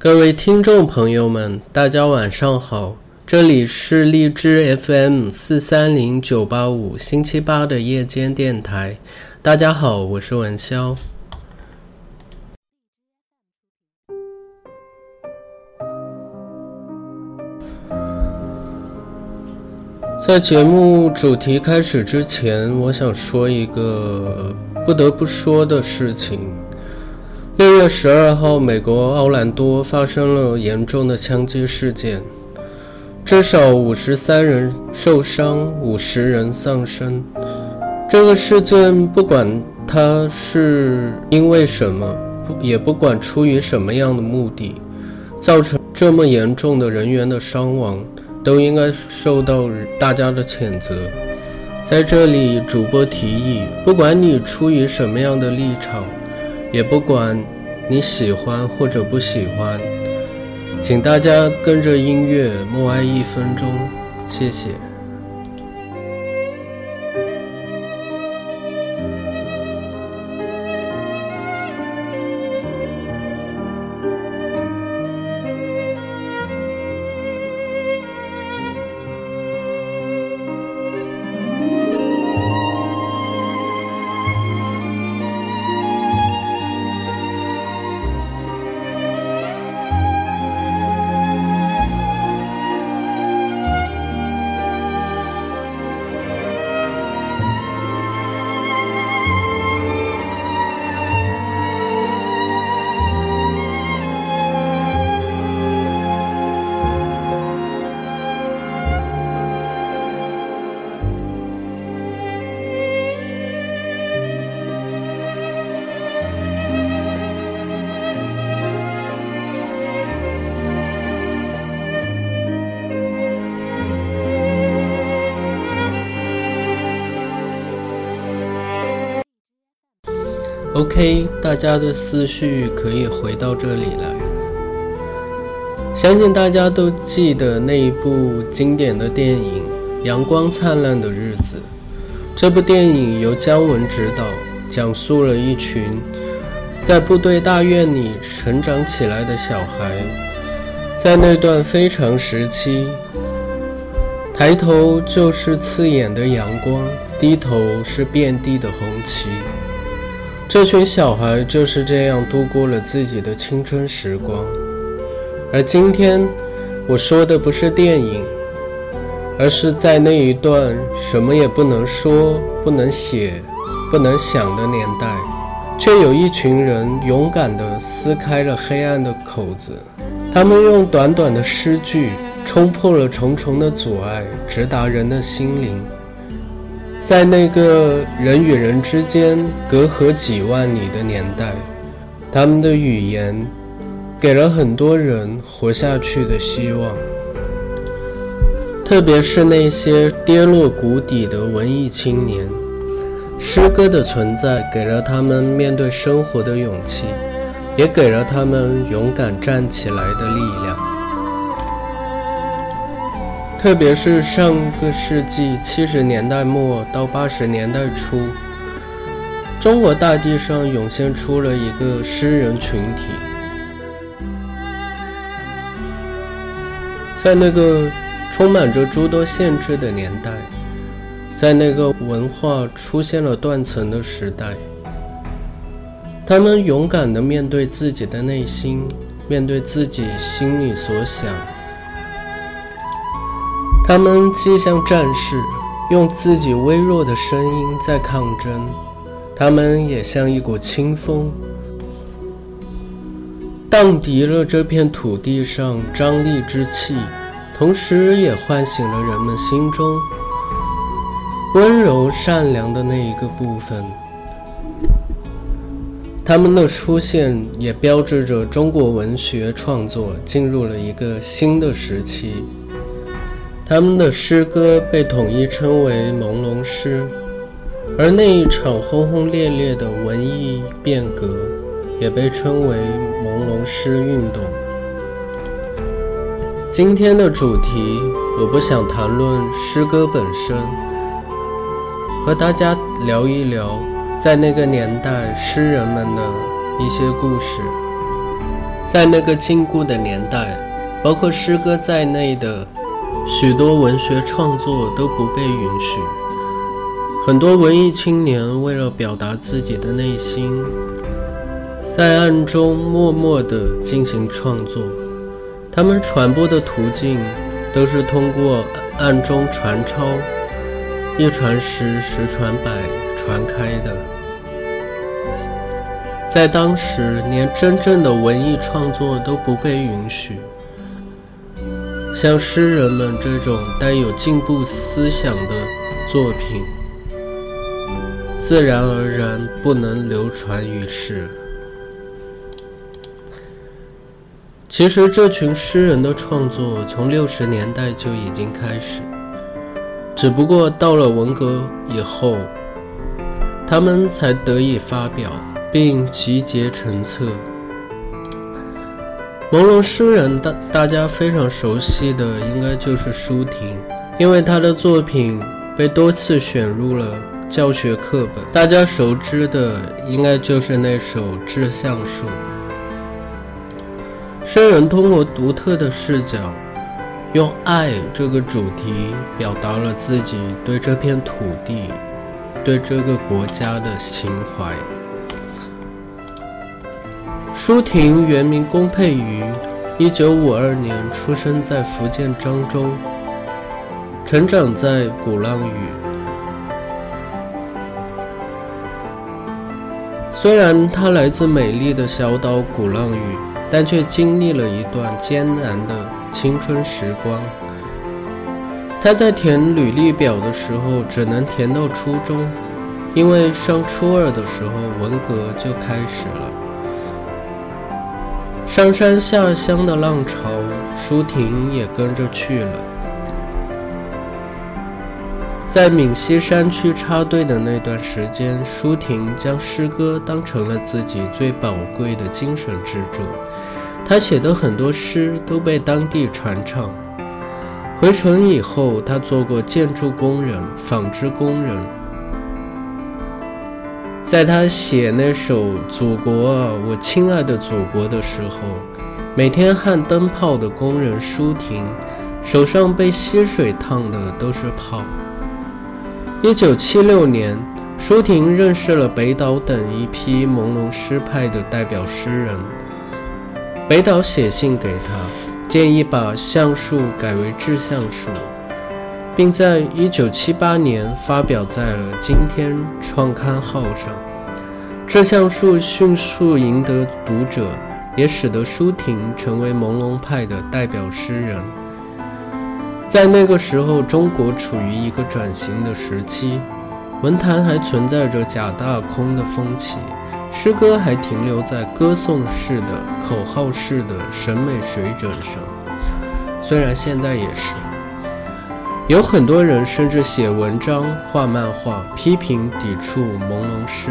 各位听众朋友们，大家晚上好，这里是荔枝 FM 四三零九八五星期八的夜间电台。大家好，我是文潇。在节目主题开始之前，我想说一个不得不说的事情。六月十二号，美国奥兰多发生了严重的枪击事件，至少五十三人受伤，五十人丧生。这个事件不管它是因为什么，不也不管出于什么样的目的，造成这么严重的人员的伤亡。都应该受到大家的谴责。在这里，主播提议，不管你出于什么样的立场，也不管你喜欢或者不喜欢，请大家跟着音乐默哀一分钟，谢谢。OK，大家的思绪可以回到这里来。相信大家都记得那一部经典的电影《阳光灿烂的日子》。这部电影由姜文执导，讲述了一群在部队大院里成长起来的小孩，在那段非常时期，抬头就是刺眼的阳光，低头是遍地的红旗。这群小孩就是这样度过了自己的青春时光，而今天我说的不是电影，而是在那一段什么也不能说、不能写、不能想的年代，却有一群人勇敢地撕开了黑暗的口子，他们用短短的诗句冲破了重重的阻碍，直达人的心灵。在那个人与人之间隔阂几万里的年代，他们的语言给了很多人活下去的希望。特别是那些跌落谷底的文艺青年，诗歌的存在给了他们面对生活的勇气，也给了他们勇敢站起来的力量。特别是上个世纪七十年代末到八十年代初，中国大地上涌现出了一个诗人群体。在那个充满着诸多限制的年代，在那个文化出现了断层的时代，他们勇敢地面对自己的内心，面对自己心里所想。他们既像战士，用自己微弱的声音在抗争；他们也像一股清风，荡涤了这片土地上张力之气，同时也唤醒了人们心中温柔善良的那一个部分。他们的出现也标志着中国文学创作进入了一个新的时期。他们的诗歌被统一称为朦胧诗，而那一场轰轰烈烈的文艺变革也被称为朦胧诗运动。今天的主题，我不想谈论诗歌本身，和大家聊一聊在那个年代诗人们的一些故事。在那个禁锢的年代，包括诗歌在内的许多文学创作都不被允许。很多文艺青年为了表达自己的内心，在暗中默默地进行创作。他们传播的途径都是通过暗中传抄，一传十，十传百，传开的。在当时，连真正的文艺创作都不被允许。像诗人们这种带有进步思想的作品，自然而然不能流传于世。其实，这群诗人的创作从六十年代就已经开始，只不过到了文革以后，他们才得以发表。并集结成册。朦胧诗人大大家非常熟悉的应该就是舒婷，因为她的作品被多次选入了教学课本。大家熟知的应该就是那首《致橡树》。诗人通过独特的视角，用爱这个主题表达了自己对这片土地、对这个国家的情怀。舒婷原名龚佩瑜，一九五二年出生在福建漳州，成长在鼓浪屿。虽然她来自美丽的小岛鼓浪屿，但却经历了一段艰难的青春时光。她在填履历表的时候只能填到初中，因为上初二的时候文革就开始了。上山下乡的浪潮，舒婷也跟着去了。在闽西山区插队的那段时间，舒婷将诗歌当成了自己最宝贵的精神支柱。他写的很多诗都被当地传唱。回城以后，他做过建筑工人、纺织工人。在他写那首《祖国啊，我亲爱的祖国》的时候，每天焊灯泡的工人舒婷，手上被溪水烫的都是泡。一九七六年，舒婷认识了北岛等一批朦胧诗派的代表诗人。北岛写信给他，建议把橡树改为致橡树。并在一九七八年发表在了《今天》创刊号上。这项术迅速赢得读者，也使得舒婷成为朦胧派的代表诗人。在那个时候，中国处于一个转型的时期，文坛还存在着假大空的风气，诗歌还停留在歌颂式的、口号式的审美水准上。虽然现在也是。有很多人甚至写文章、画漫画，批评、抵触朦胧诗。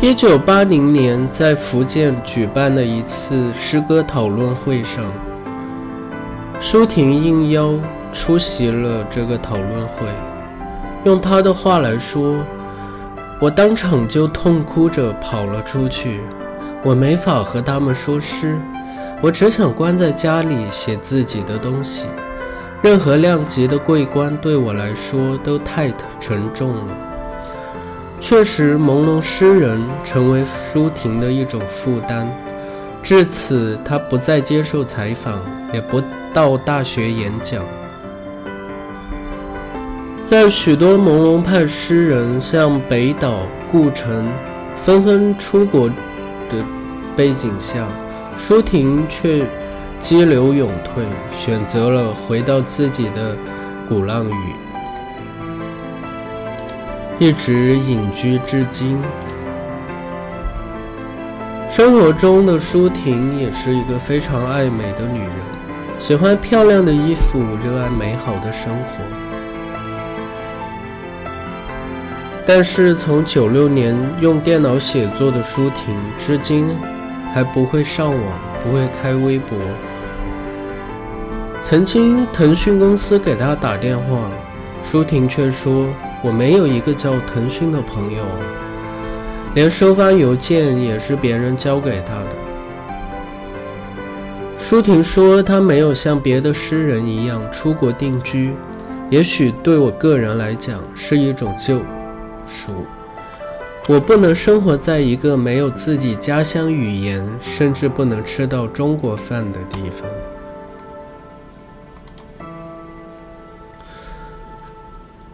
一九八零年，在福建举办的一次诗歌讨论会上，舒婷应邀出席了这个讨论会。用他的话来说：“我当场就痛哭着跑了出去，我没法和他们说诗。”我只想关在家里写自己的东西，任何量级的桂冠对我来说都太沉重了。确实，朦胧诗人成为舒婷的一种负担。至此，他不再接受采访，也不到大学演讲。在许多朦胧派诗人像北岛、顾城纷纷出国的背景下，舒婷却激流勇退，选择了回到自己的鼓浪屿，一直隐居至今。生活中的舒婷也是一个非常爱美的女人，喜欢漂亮的衣服，热爱美好的生活。但是从九六年用电脑写作的舒婷，至今。还不会上网，不会开微博。曾经腾讯公司给他打电话，舒婷却说：“我没有一个叫腾讯的朋友。”连收发邮件也是别人交给他的。舒婷说：“他没有像别的诗人一样出国定居，也许对我个人来讲是一种救赎。我不能生活在一个没有自己家乡语言，甚至不能吃到中国饭的地方。”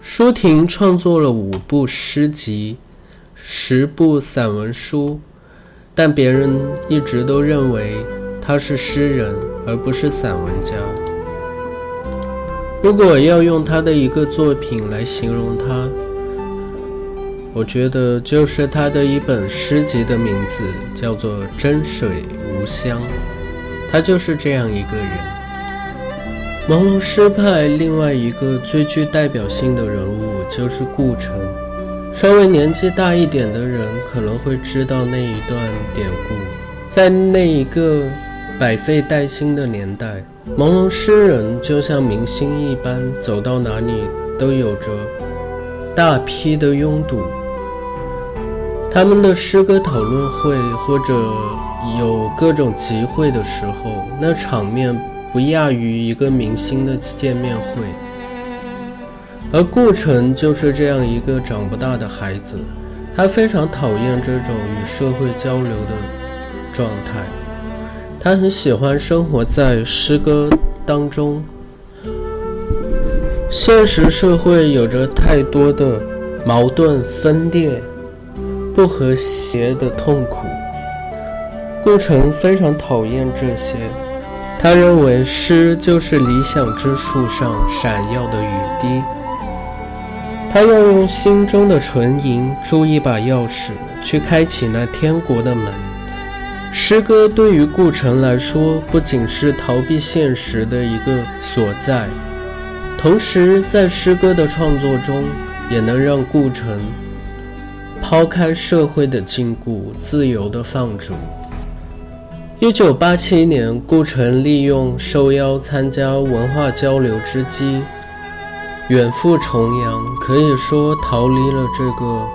舒婷创作了五部诗集、十部散文书，但别人一直都认为。他是诗人，而不是散文家。如果要用他的一个作品来形容他，我觉得就是他的一本诗集的名字叫做《真水无香》。他就是这样一个人。朦胧诗派另外一个最具代表性的人物就是顾城。稍微年纪大一点的人可能会知道那一段典故，在那一个。百废待兴的年代，朦胧诗人就像明星一般，走到哪里都有着大批的拥堵。他们的诗歌讨论会或者有各种集会的时候，那场面不亚于一个明星的见面会。而顾城就是这样一个长不大的孩子，他非常讨厌这种与社会交流的状态。他很喜欢生活在诗歌当中。现实社会有着太多的矛盾、分裂、不和谐的痛苦。顾城非常讨厌这些。他认为诗就是理想之树上闪耀的雨滴。他要用心中的纯银铸一把钥匙，去开启那天国的门。诗歌对于顾城来说，不仅是逃避现实的一个所在，同时在诗歌的创作中，也能让顾城抛开社会的禁锢，自由的放逐。一九八七年，顾城利用受邀参加文化交流之机，远赴重洋，可以说逃离了这个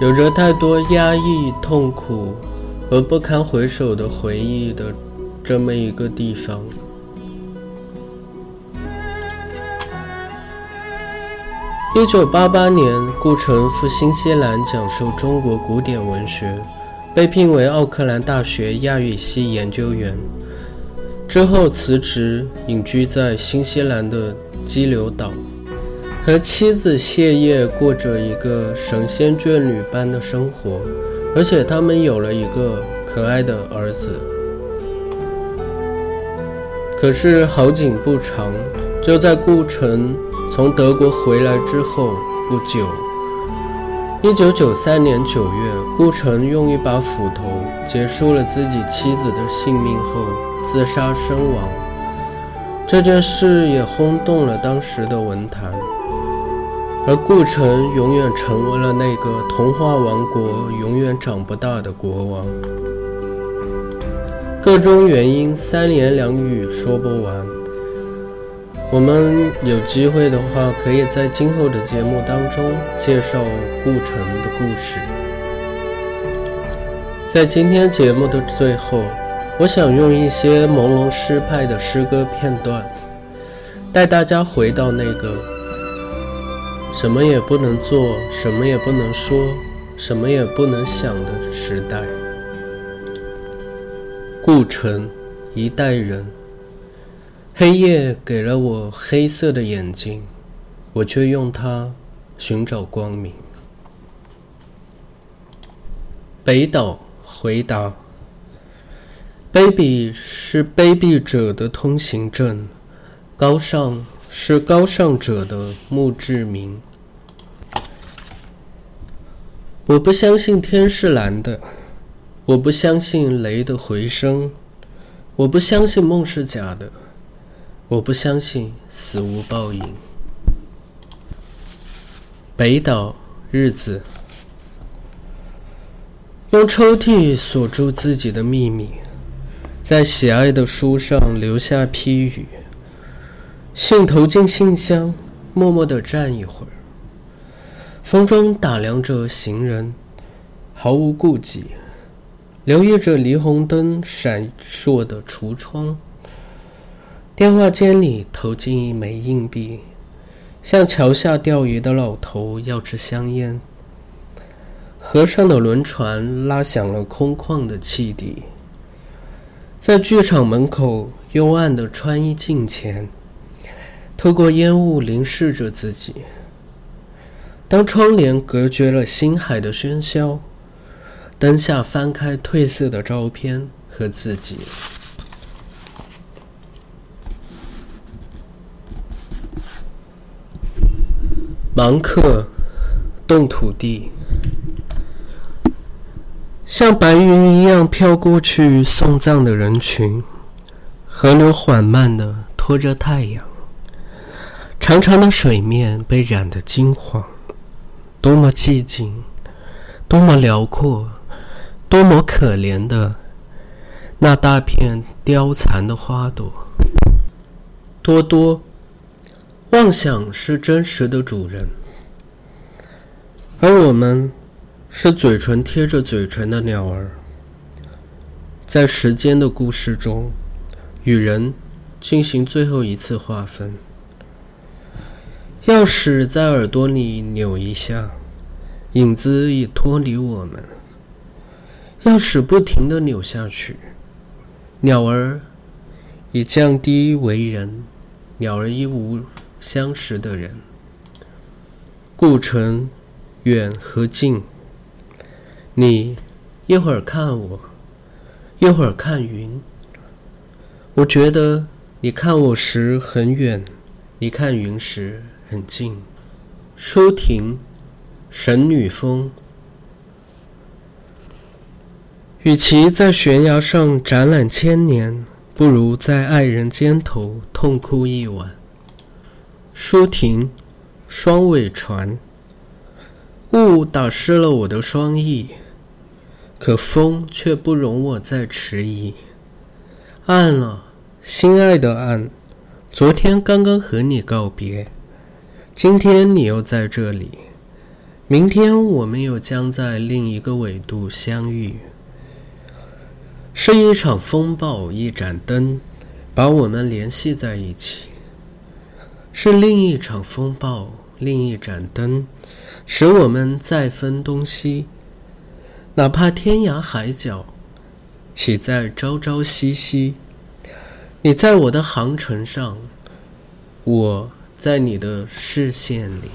有着太多压抑、痛苦。和不堪回首的回忆的这么一个地方。一九八八年，顾城赴新西兰讲授中国古典文学，被聘为奥克兰大学亚语系研究员。之后辞职，隐居在新西兰的激流岛，和妻子谢烨过着一个神仙眷侣般的生活。而且他们有了一个可爱的儿子。可是好景不长，就在顾城从德国回来之后不久，一九九三年九月，顾城用一把斧头结束了自己妻子的性命后自杀身亡。这件事也轰动了当时的文坛。而顾城永远成为了那个童话王国永远长不大的国王。各种原因，三言两语说不完。我们有机会的话，可以在今后的节目当中介绍顾城的故事。在今天节目的最后，我想用一些朦胧诗派的诗歌片段，带大家回到那个。什么也不能做，什么也不能说，什么也不能想的时代。顾城，一代人。黑夜给了我黑色的眼睛，我却用它寻找光明。北岛回答：“baby 是卑鄙者的通行证，高尚。”是高尚者的墓志铭。我不相信天是蓝的，我不相信雷的回声，我不相信梦是假的，我不相信死无报应。北岛日子，用抽屉锁住自己的秘密，在喜爱的书上留下批语。信投进信箱，默默的站一会儿。风中打量着行人，毫无顾忌，留意着霓虹灯闪烁的橱窗。电话间里投进一枚硬币，向桥下钓鱼的老头要支香烟。河上的轮船拉响了空旷的汽笛，在剧场门口幽暗的穿衣镜前，透过烟雾凝视着自己。当窗帘隔绝了星海的喧嚣，灯下翻开褪色的照片和自己。芒克，动土地，像白云一样飘过去送葬的人群，河流缓慢地拖着太阳，长长的水面被染得金黄，多么寂静，多么辽阔，多么可怜的那大片凋残的花朵，多多。妄想是真实的主人，而我们是嘴唇贴着嘴唇的鸟儿，在时间的故事中，与人进行最后一次划分。钥匙在耳朵里扭一下，影子已脱离我们。钥匙不停地扭下去，鸟儿已降低为人，鸟儿已无。相识的人，故城远和近。你一会儿看我，一会儿看云。我觉得你看我时很远，你看云时很近。舒婷，神女峰。与其在悬崖上展览千年，不如在爱人肩头痛哭一晚。舒婷，双尾船。雾打湿了我的双翼，可风却不容我再迟疑。暗了，心爱的暗。昨天刚刚和你告别，今天你又在这里，明天我们又将在另一个纬度相遇。是一场风暴，一盏灯，把我们联系在一起。是另一场风暴，另一盏灯，使我们再分东西。哪怕天涯海角，岂在朝朝夕夕？你在我的航程上，我在你的视线里。